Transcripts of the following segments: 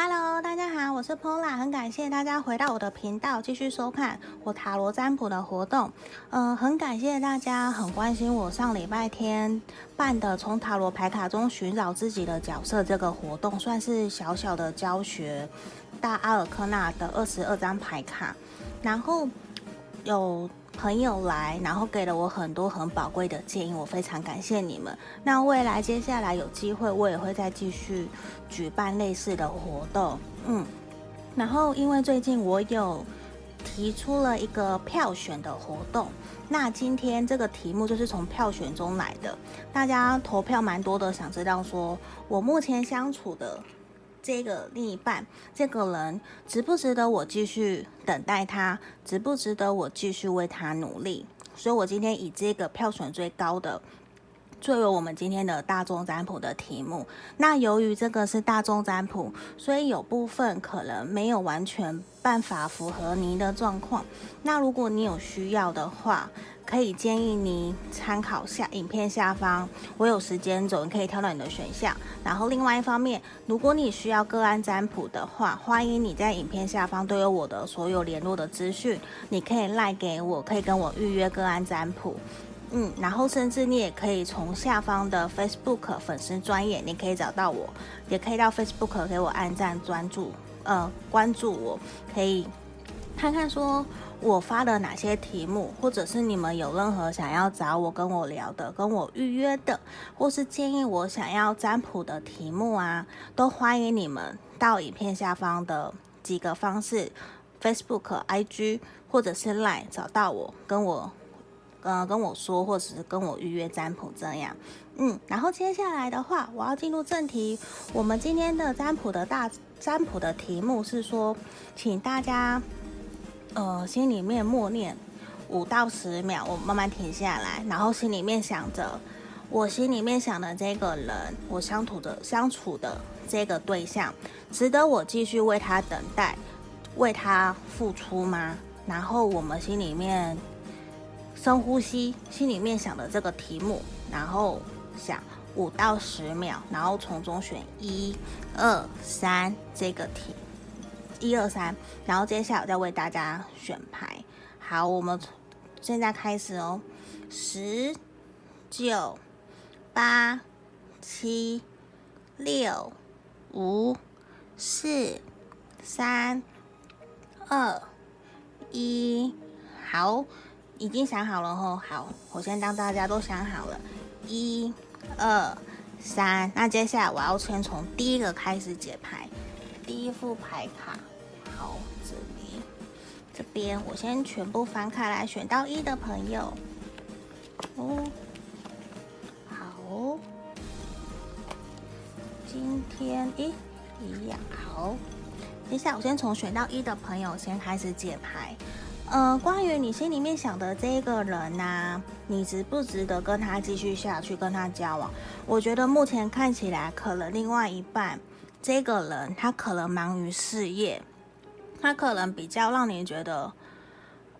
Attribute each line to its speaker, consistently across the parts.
Speaker 1: Hello，大家好，我是 Pola，很感谢大家回到我的频道，继续收看我塔罗占卜的活动。嗯、很感谢大家很关心我上礼拜天办的从塔罗牌卡中寻找自己的角色这个活动，算是小小的教学大阿尔克纳的二十二张牌卡，然后有。朋友来，然后给了我很多很宝贵的建议，我非常感谢你们。那未来接下来有机会，我也会再继续举办类似的活动。嗯，然后因为最近我有提出了一个票选的活动，那今天这个题目就是从票选中来的，大家投票蛮多的，想知道说我目前相处的。这个另一半，这个人值不值得我继续等待他？值不值得我继续为他努力？所以我今天以这个票选最高的，作为我们今天的大众占卜的题目。那由于这个是大众占卜，所以有部分可能没有完全办法符合您的状况。那如果你有需要的话，可以建议你参考下影片下方，我有时间走，你可以挑到你的选项。然后另外一方面，如果你需要个案占卜的话，欢迎你在影片下方都有我的所有联络的资讯，你可以赖给我，可以跟我预约个案占卜。嗯，然后甚至你也可以从下方的 Facebook 粉丝专页，你可以找到我，也可以到 Facebook 给我按赞专注，呃，关注我，可以看看说。我发的哪些题目，或者是你们有任何想要找我跟我聊的、跟我预约的，或是建议我想要占卜的题目啊，都欢迎你们到影片下方的几个方式，Facebook、IG 或者是 Line 找到我，跟我呃跟我说，或者是跟我预约占卜这样。嗯，然后接下来的话，我要进入正题。我们今天的占卜的大占卜的题目是说，请大家。呃，心里面默念五到十秒，我慢慢停下来，然后心里面想着，我心里面想的这个人，我相处的相处的这个对象，值得我继续为他等待，为他付出吗？然后我们心里面深呼吸，心里面想的这个题目，然后想五到十秒，然后从中选一、二、三这个题。一二三，然后接下来我再为大家选牌。好，我们现在开始哦。十、九、八、七、六、五、四、三、二、一。好，已经想好了哦。好，我先当大家都想好了。一、二、三。那接下来我要先从第一个开始解牌。第一副牌卡，好，这里，这边我先全部翻开来，选到一的朋友，哦，好，今天咦，一样，好，接下我先从选到一的朋友先开始解牌，呃，关于你心里面想的这个人呐、你值不值得跟他继续下去，跟他交往？我觉得目前看起来，可能另外一半。这个人他可能忙于事业，他可能比较让你觉得，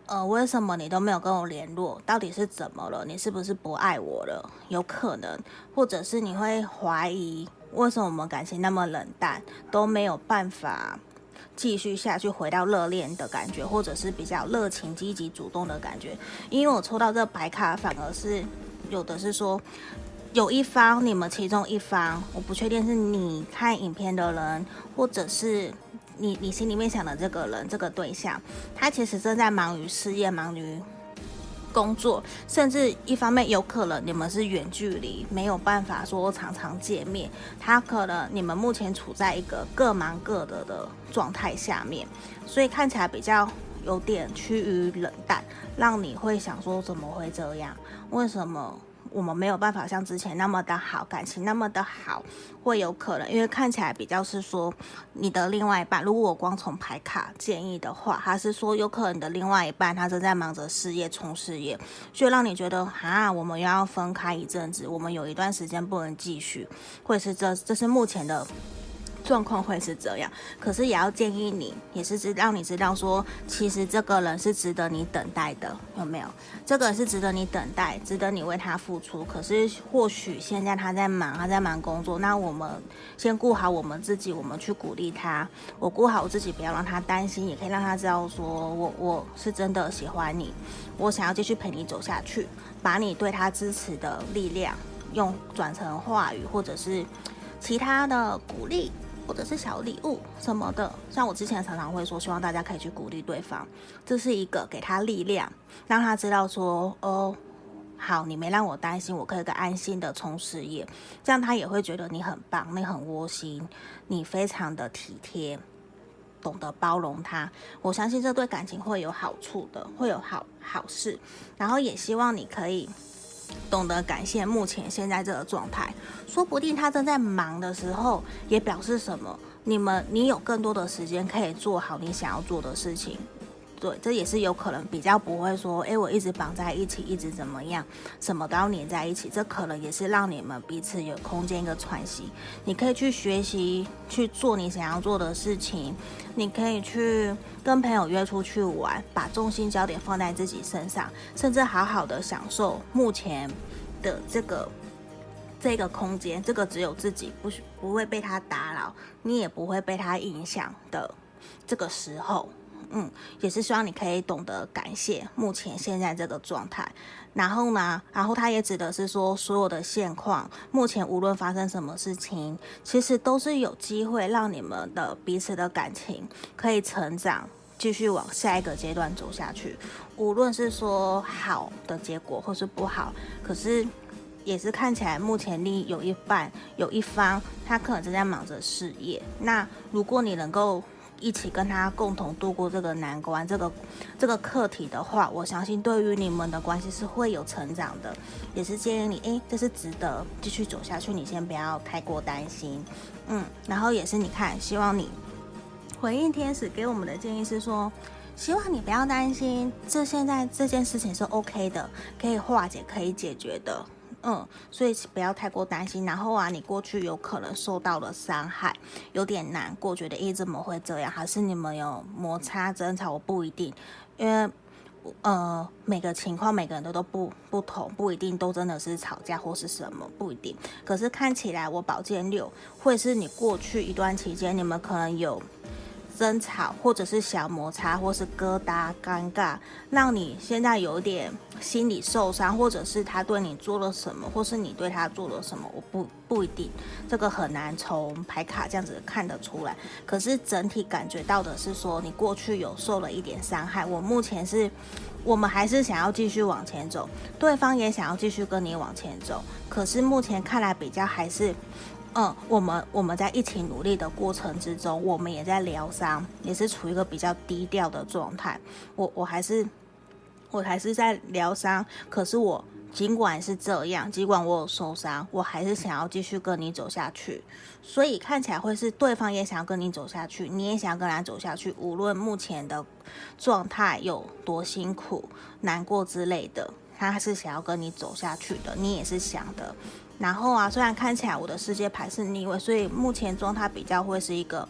Speaker 1: 呃，为什么你都没有跟我联络？到底是怎么了？你是不是不爱我了？有可能，或者是你会怀疑，为什么我们感情那么冷淡，都没有办法继续下去，回到热恋的感觉，或者是比较热情、积极、主动的感觉？因为我抽到这个牌卡，反而是有的是说。有一方，你们其中一方，我不确定是你看影片的人，或者是你你心里面想的这个人，这个对象，他其实正在忙于事业，忙于工作，甚至一方面有可能你们是远距离，没有办法说常常见面。他可能你们目前处在一个各忙各的的状态下面，所以看起来比较有点趋于冷淡，让你会想说怎么会这样？为什么？我们没有办法像之前那么的好，感情那么的好，会有可能，因为看起来比较是说你的另外一半。如果我光从牌卡建议的话，他是说有可能你的另外一半他正在忙着事业，冲事业，所以让你觉得啊，我们又要分开一阵子，我们有一段时间不能继续，或者是这这是目前的状况会是这样，可是也要建议你，也是知让你知道说，其实这个人是值得你等待的，有没有？这个人是值得你等待，值得你为他付出。可是或许现在他在忙，他在忙工作，那我们先顾好我们自己，我们去鼓励他。我顾好我自己，不要让他担心，也可以让他知道说我我是真的喜欢你，我想要继续陪你走下去，把你对他支持的力量用转成话语，或者是其他的鼓励。或者是小礼物什么的，像我之前常常会说，希望大家可以去鼓励对方，这是一个给他力量，让他知道说，哦，好，你没让我担心，我可以个安心的冲事业，这样他也会觉得你很棒，你很窝心，你非常的体贴，懂得包容他，我相信这对感情会有好处的，会有好好事，然后也希望你可以。懂得感谢目前现在这个状态，说不定他正在忙的时候，也表示什么？你们你有更多的时间可以做好你想要做的事情。对，这也是有可能比较不会说，诶，我一直绑在一起，一直怎么样，什么都要黏在一起。这可能也是让你们彼此有空间一个喘息。你可以去学习去做你想要做的事情，你可以去跟朋友约出去玩，把重心焦点放在自己身上，甚至好好的享受目前的这个这个空间，这个只有自己不不会被他打扰，你也不会被他影响的这个时候。嗯，也是希望你可以懂得感谢目前现在这个状态，然后呢，然后他也指的是说，所有的现况，目前无论发生什么事情，其实都是有机会让你们的彼此的感情可以成长，继续往下一个阶段走下去。无论是说好的结果或是不好，可是也是看起来目前你有一半有一方，他可能正在忙着事业。那如果你能够。一起跟他共同度过这个难关，这个这个课题的话，我相信对于你们的关系是会有成长的，也是建议你，诶，这是值得继续走下去，你先不要太过担心，嗯，然后也是你看，希望你回应天使给我们的建议是说，希望你不要担心，这现在这件事情是 OK 的，可以化解，可以解决的。嗯，所以不要太过担心。然后啊，你过去有可能受到了伤害，有点难过，觉得诶，怎么会这样？还是你们有摩擦争吵？我不一定，因为呃，每个情况每个人都都不不同，不一定都真的是吵架或是什么，不一定。可是看起来我宝剑六会是你过去一段期间，你们可能有。争吵，或者是小摩擦，或是疙瘩、尴尬，让你现在有点心里受伤，或者是他对你做了什么，或是你对他做了什么，我不不一定，这个很难从牌卡这样子看得出来。可是整体感觉到的是说，你过去有受了一点伤害。我目前是，我们还是想要继续往前走，对方也想要继续跟你往前走，可是目前看来比较还是。嗯，我们我们在一起努力的过程之中，我们也在疗伤，也是处于一个比较低调的状态。我我还是我还是在疗伤，可是我尽管是这样，尽管我有受伤，我还是想要继续跟你走下去。所以看起来会是对方也想要跟你走下去，你也想要跟他走下去。无论目前的状态有多辛苦、难过之类的，他是想要跟你走下去的。你也是想的。然后啊，虽然看起来我的世界牌是逆位，所以目前状态比较会是一个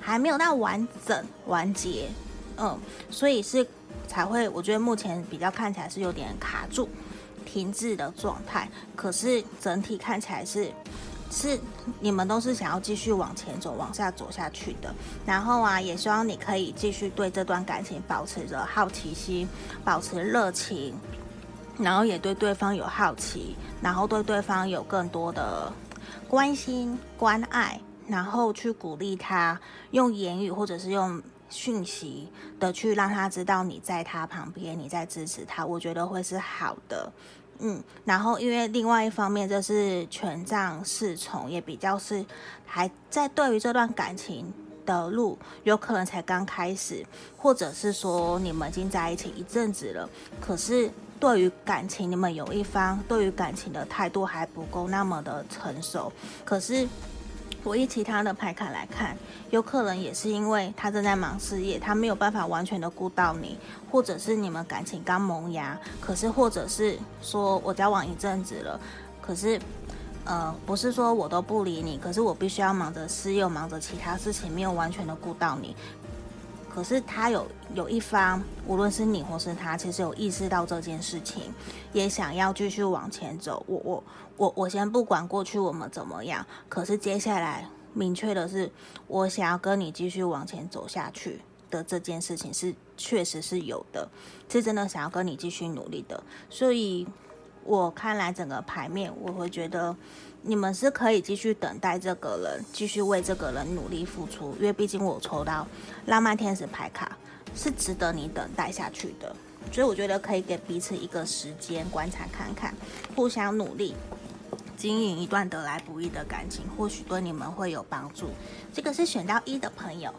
Speaker 1: 还没有那完整完结，嗯，所以是才会，我觉得目前比较看起来是有点卡住、停滞的状态。可是整体看起来是是你们都是想要继续往前走、往下走下去的。然后啊，也希望你可以继续对这段感情保持着好奇心，保持热情。然后也对对方有好奇，然后对对方有更多的关心、关爱，然后去鼓励他，用言语或者是用讯息的去让他知道你在他旁边，你在支持他，我觉得会是好的。嗯，然后因为另外一方面，这是权杖侍从，也比较是还在对于这段感情的路，有可能才刚开始，或者是说你们已经在一起一阵子了，可是。对于感情，你们有一方对于感情的态度还不够那么的成熟。可是，我以其他的牌卡来看，有可能也是因为他正在忙事业，他没有办法完全的顾到你，或者是你们感情刚萌芽。可是，或者是说我交往一阵子了，可是呃，不是说我都不理你，可是我必须要忙着事业，忙着其他事情，没有完全的顾到你。可是他有有一方，无论是你或是他，其实有意识到这件事情，也想要继续往前走。我我我我先不管过去我们怎么样，可是接下来明确的是，我想要跟你继续往前走下去的这件事情是确实是有的，是真的想要跟你继续努力的。所以我看来整个牌面，我会觉得。你们是可以继续等待这个人，继续为这个人努力付出，因为毕竟我抽到浪漫天使牌卡，是值得你等待下去的。所以我觉得可以给彼此一个时间观察看看，互相努力，经营一段得来不易的感情，或许对你们会有帮助。这个是选到一的朋友，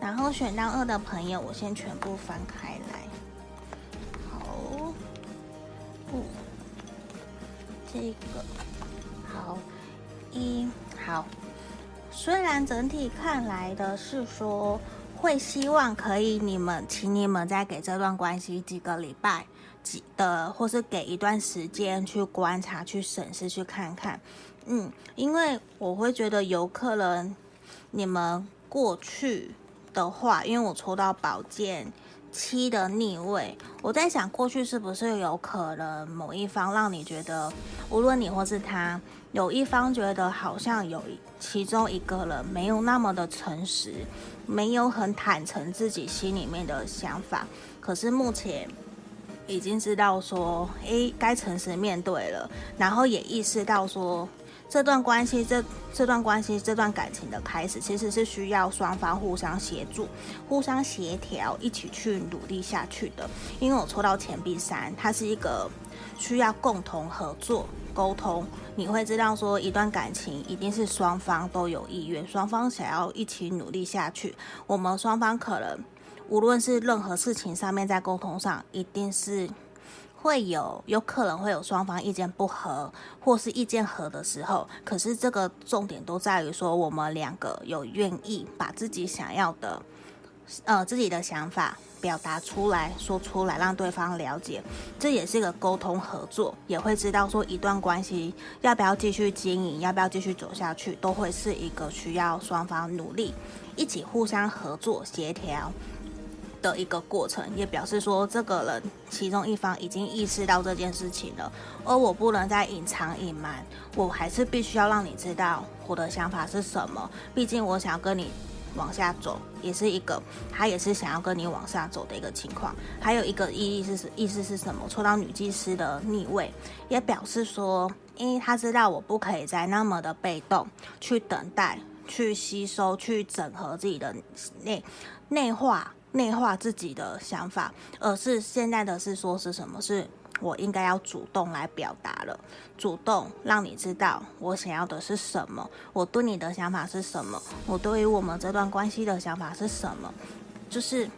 Speaker 1: 然后选到二的朋友，我先全部翻开来。好，嗯，这个。好，一好，虽然整体看来的是说会希望可以你们，请你们再给这段关系几个礼拜几的，或是给一段时间去观察、去审视、去看看。嗯，因为我会觉得有可能你们过去的话，因为我抽到宝剑七的逆位，我在想过去是不是有可能某一方让你觉得，无论你或是他。有一方觉得好像有其中一个人没有那么的诚实，没有很坦诚自己心里面的想法，可是目前已经知道说，诶，该诚实面对了，然后也意识到说，这段关系这这段关系这段感情的开始，其实是需要双方互相协助、互相协调，一起去努力下去的。因为我抽到钱币三，它是一个需要共同合作。沟通，你会知道说，一段感情一定是双方都有意愿，双方想要一起努力下去。我们双方可能无论是任何事情上面，在沟通上，一定是会有有可能会有双方意见不合，或是意见合的时候。可是这个重点都在于说，我们两个有愿意把自己想要的，呃，自己的想法。表达出来，说出来，让对方了解，这也是一个沟通合作，也会知道说一段关系要不要继续经营，要不要继续走下去，都会是一个需要双方努力，一起互相合作协调的一个过程。也表示说，这个人其中一方已经意识到这件事情了，而我不能再隐藏隐瞒，我还是必须要让你知道我的想法是什么。毕竟我想要跟你。往下走也是一个，他也是想要跟你往下走的一个情况。还有一个意义是意思是什么？抽到女祭司的逆位，也表示说，因为他知道我不可以再那么的被动，去等待、去吸收、去整合自己的内内化、内化自己的想法，而是现在的是说是什么？是。我应该要主动来表达了，主动让你知道我想要的是什么，我对你的想法是什么，我对于我们这段关系的想法是什么，就是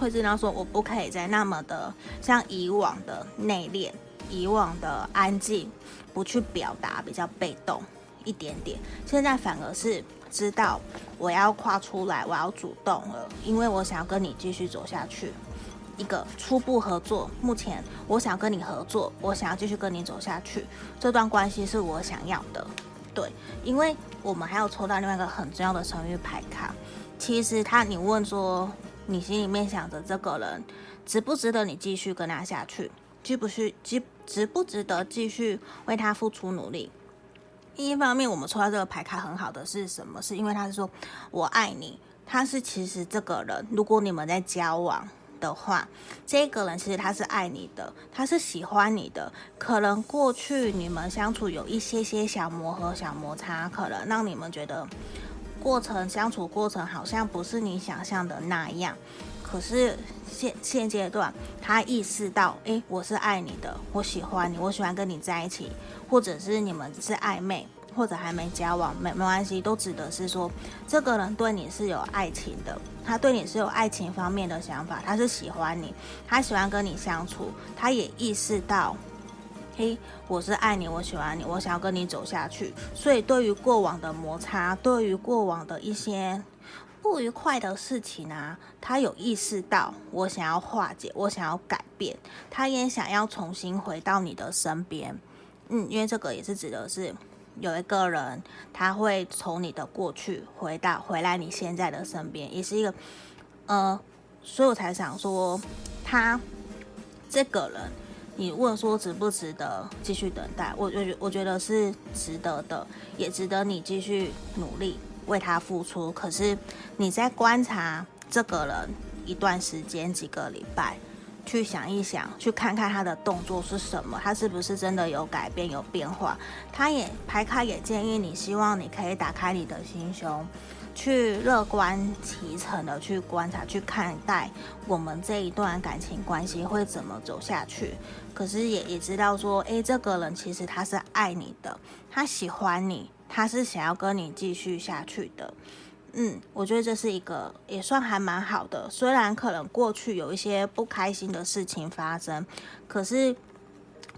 Speaker 1: 会知道说我不可以再那么的像以往的内敛，以往的安静，不去表达，比较被动一点点。现在反而是知道我要跨出来，我要主动了，因为我想要跟你继续走下去。一个初步合作，目前我想跟你合作，我想要继续跟你走下去，这段关系是我想要的，对，因为我们还要抽到另外一个很重要的神諭牌卡，其实他，你问说你心里面想着这个人值不值得你继续跟他下去，值不值值值不值得继续为他付出努力？第一方面，我们抽到这个牌卡很好的是什么？是因为他是说我爱你，他是其实这个人，如果你们在交往。的话，这个人其实他是爱你的，他是喜欢你的。可能过去你们相处有一些些小磨合、小摩擦，可能让你们觉得过程相处过程好像不是你想象的那样。可是现现阶段，他意识到，诶，我是爱你的，我喜欢你，我喜欢跟你在一起，或者是你们只是暧昧。或者还没交往，没没关系，都指的是说，这个人对你是有爱情的，他对你是有爱情方面的想法，他是喜欢你，他喜欢跟你相处，他也意识到，嘿，我是爱你，我喜欢你，我想要跟你走下去。所以对于过往的摩擦，对于过往的一些不愉快的事情啊，他有意识到，我想要化解，我想要改变，他也想要重新回到你的身边。嗯，因为这个也是指的是。有一个人他会从你的过去回到回来你现在的身边，也是一个呃，所以我才想说他这个人。你问说值不值得继续等待？我我觉我觉得是值得的，也值得你继续努力为他付出。可是你在观察这个人一段时间，几个礼拜，去想一想，去看看他的动作是什么，他是不是真的有改变、有变化？他也牌卡也建议你，希望你可以打开你的心胸。去乐观其成的去观察、去看待我们这一段感情关系会怎么走下去。可是也也知道说，诶，这个人其实他是爱你的，他喜欢你，他是想要跟你继续下去的。嗯，我觉得这是一个也算还蛮好的。虽然可能过去有一些不开心的事情发生，可是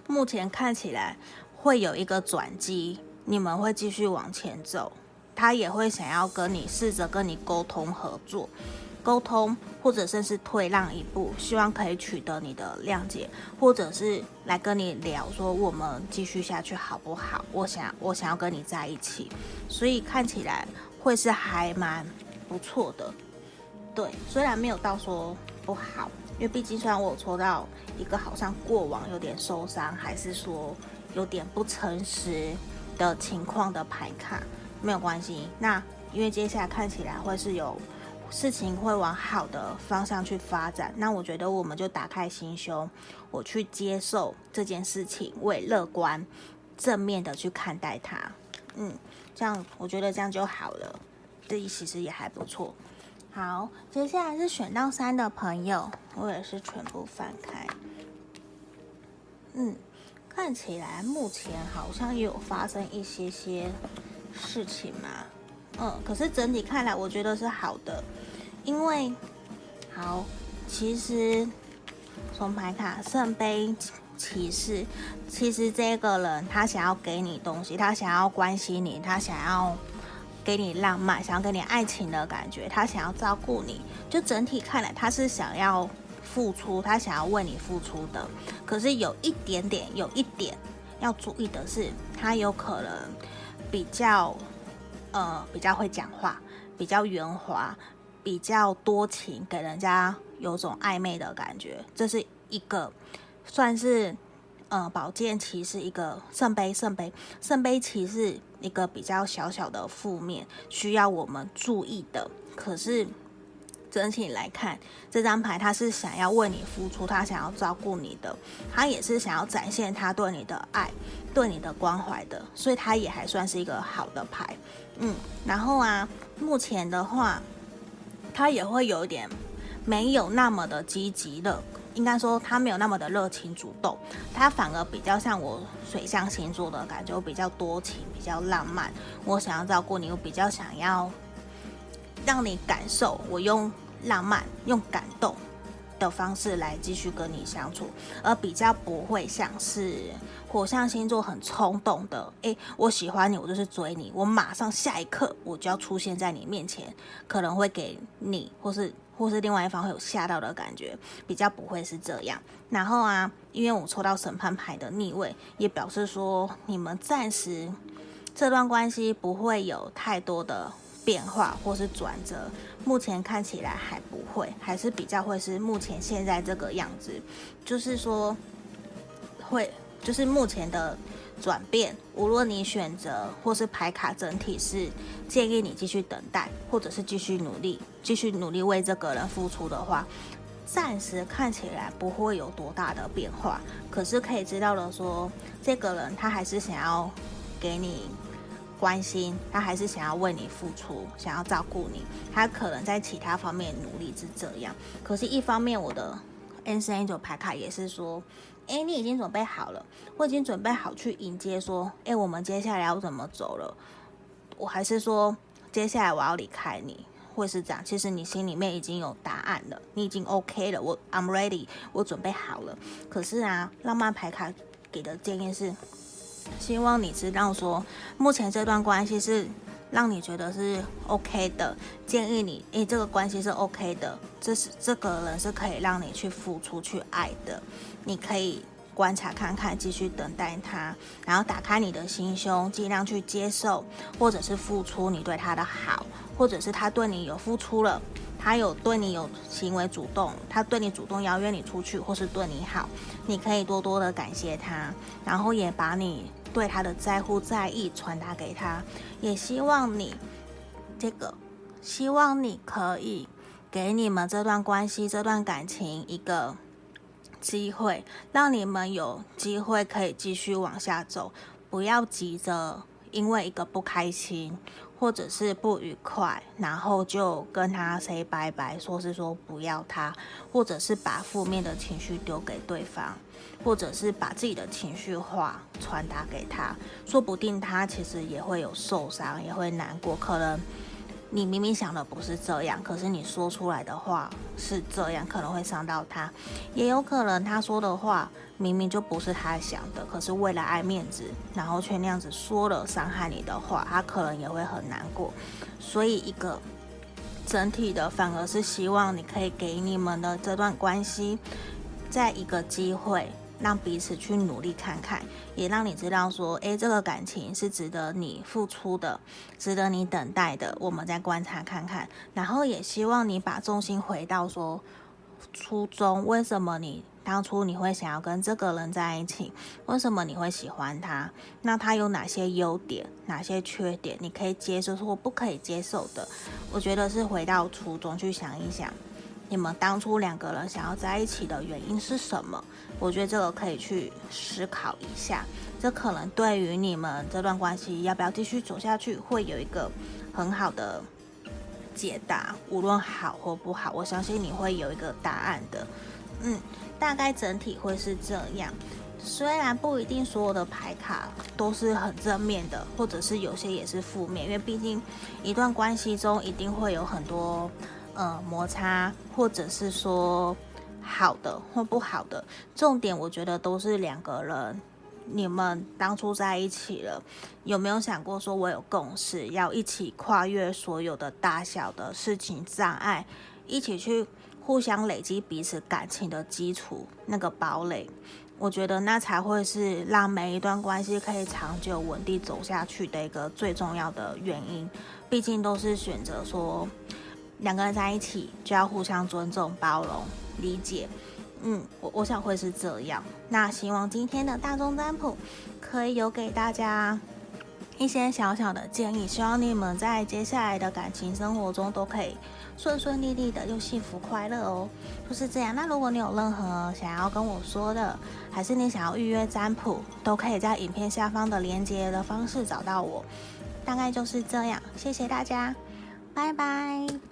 Speaker 1: 目前看起来会有一个转机，你们会继续往前走。他也会想要跟你试着跟你沟通合作，沟通或者甚至退让一步，希望可以取得你的谅解，或者是来跟你聊说我们继续下去好不好？我想我想要跟你在一起，所以看起来会是还蛮不错的。对，虽然没有到说不好，因为毕竟虽然我抽到一个好像过往有点受伤，还是说有点不诚实的情况的牌卡。没有关系，那因为接下来看起来会是有事情会往好的方向去发展，那我觉得我们就打开心胸，我去接受这件事情，为乐观正面的去看待它，嗯，这样我觉得这样就好了，这其实也还不错。好，接下来是选到三的朋友，我也是全部翻开，嗯，看起来目前好像也有发生一些些。事情嘛，嗯，可是整体看来，我觉得是好的，因为好，其实从牌卡圣杯骑士，其实这个人他想要给你东西，他想要关心你，他想要给你浪漫，想要给你爱情的感觉，他想要照顾你，就整体看来他是想要付出，他想要为你付出的。可是有一点点，有一点要注意的是，他有可能。比较，呃，比较会讲话，比较圆滑，比较多情，给人家有种暧昧的感觉。这是一个算是，呃，宝剑骑士一个圣杯，圣杯，圣杯骑士一个比较小小的负面，需要我们注意的。可是。整体来看，这张牌他是想要为你付出，他想要照顾你的，他也是想要展现他对你的爱、对你的关怀的，所以他也还算是一个好的牌。嗯，然后啊，目前的话，他也会有一点没有那么的积极的，应该说他没有那么的热情主动，他反而比较像我水象星座的感觉，我比较多情，比较浪漫，我想要照顾你，我比较想要让你感受，我用。浪漫用感动的方式来继续跟你相处，而比较不会像是火象星座很冲动的，诶，我喜欢你，我就是追你，我马上下一刻我就要出现在你面前，可能会给你或是或是另外一方会有吓到的感觉，比较不会是这样。然后啊，因为我抽到审判牌的逆位，也表示说你们暂时这段关系不会有太多的。变化或是转折，目前看起来还不会，还是比较会是目前现在这个样子。就是说，会就是目前的转变，无论你选择或是排卡整体是建议你继续等待，或者是继续努力，继续努力为这个人付出的话，暂时看起来不会有多大的变化。可是可以知道的说，这个人他还是想要给你。关心他还是想要为你付出，想要照顾你。他可能在其他方面努力是这样，可是，一方面我的 N C N 九牌卡也是说，诶，你已经准备好了，我已经准备好去迎接，说，诶，我们接下来要怎么走了？我还是说，接下来我要离开你，会是这样？其实你心里面已经有答案了，你已经 OK 了，我 I'm ready，我准备好了。可是啊，浪漫牌卡给的建议是。希望你知道说，目前这段关系是让你觉得是 OK 的，建议你，诶，这个关系是 OK 的，这是这个人是可以让你去付出去爱的，你可以观察看看，继续等待他，然后打开你的心胸，尽量去接受，或者是付出你对他的好，或者是他对你有付出了，他有对你有行为主动，他对你主动邀约你出去，或是对你好，你可以多多的感谢他，然后也把你对他的在乎在意传达给他，也希望你这个，希望你可以给你们这段关系、这段感情一个。机会让你们有机会可以继续往下走，不要急着因为一个不开心或者是不愉快，然后就跟他 say 拜拜，说是说不要他，或者是把负面的情绪丢给对方，或者是把自己的情绪化传达给他，说不定他其实也会有受伤，也会难过，可能。你明明想的不是这样，可是你说出来的话是这样，可能会伤到他，也有可能他说的话明明就不是他想的，可是为了爱面子，然后却那样子说了伤害你的话，他可能也会很难过。所以一个整体的，反而是希望你可以给你们的这段关系再一个机会。让彼此去努力看看，也让你知道说，诶，这个感情是值得你付出的，值得你等待的。我们再观察看看，然后也希望你把重心回到说初衷，为什么你当初你会想要跟这个人在一起？为什么你会喜欢他？那他有哪些优点，哪些缺点？你可以接受或不可以接受的？我觉得是回到初衷去想一想。你们当初两个人想要在一起的原因是什么？我觉得这个可以去思考一下，这可能对于你们这段关系要不要继续走下去，会有一个很好的解答。无论好或不好，我相信你会有一个答案的。嗯，大概整体会是这样。虽然不一定所有的牌卡都是很正面的，或者是有些也是负面，因为毕竟一段关系中一定会有很多。呃，摩擦，或者是说好的或不好的，重点我觉得都是两个人，你们当初在一起了，有没有想过说我有共识，要一起跨越所有的大小的事情障碍，一起去互相累积彼此感情的基础那个堡垒，我觉得那才会是让每一段关系可以长久稳定走下去的一个最重要的原因，毕竟都是选择说。两个人在一起就要互相尊重、包容、理解，嗯，我我想会是这样。那希望今天的大众占卜可以有给大家一些小小的建议，希望你们在接下来的感情生活中都可以顺顺利利的又幸福快乐哦。就是这样。那如果你有任何想要跟我说的，还是你想要预约占卜，都可以在影片下方的连接的方式找到我。大概就是这样，谢谢大家，拜拜。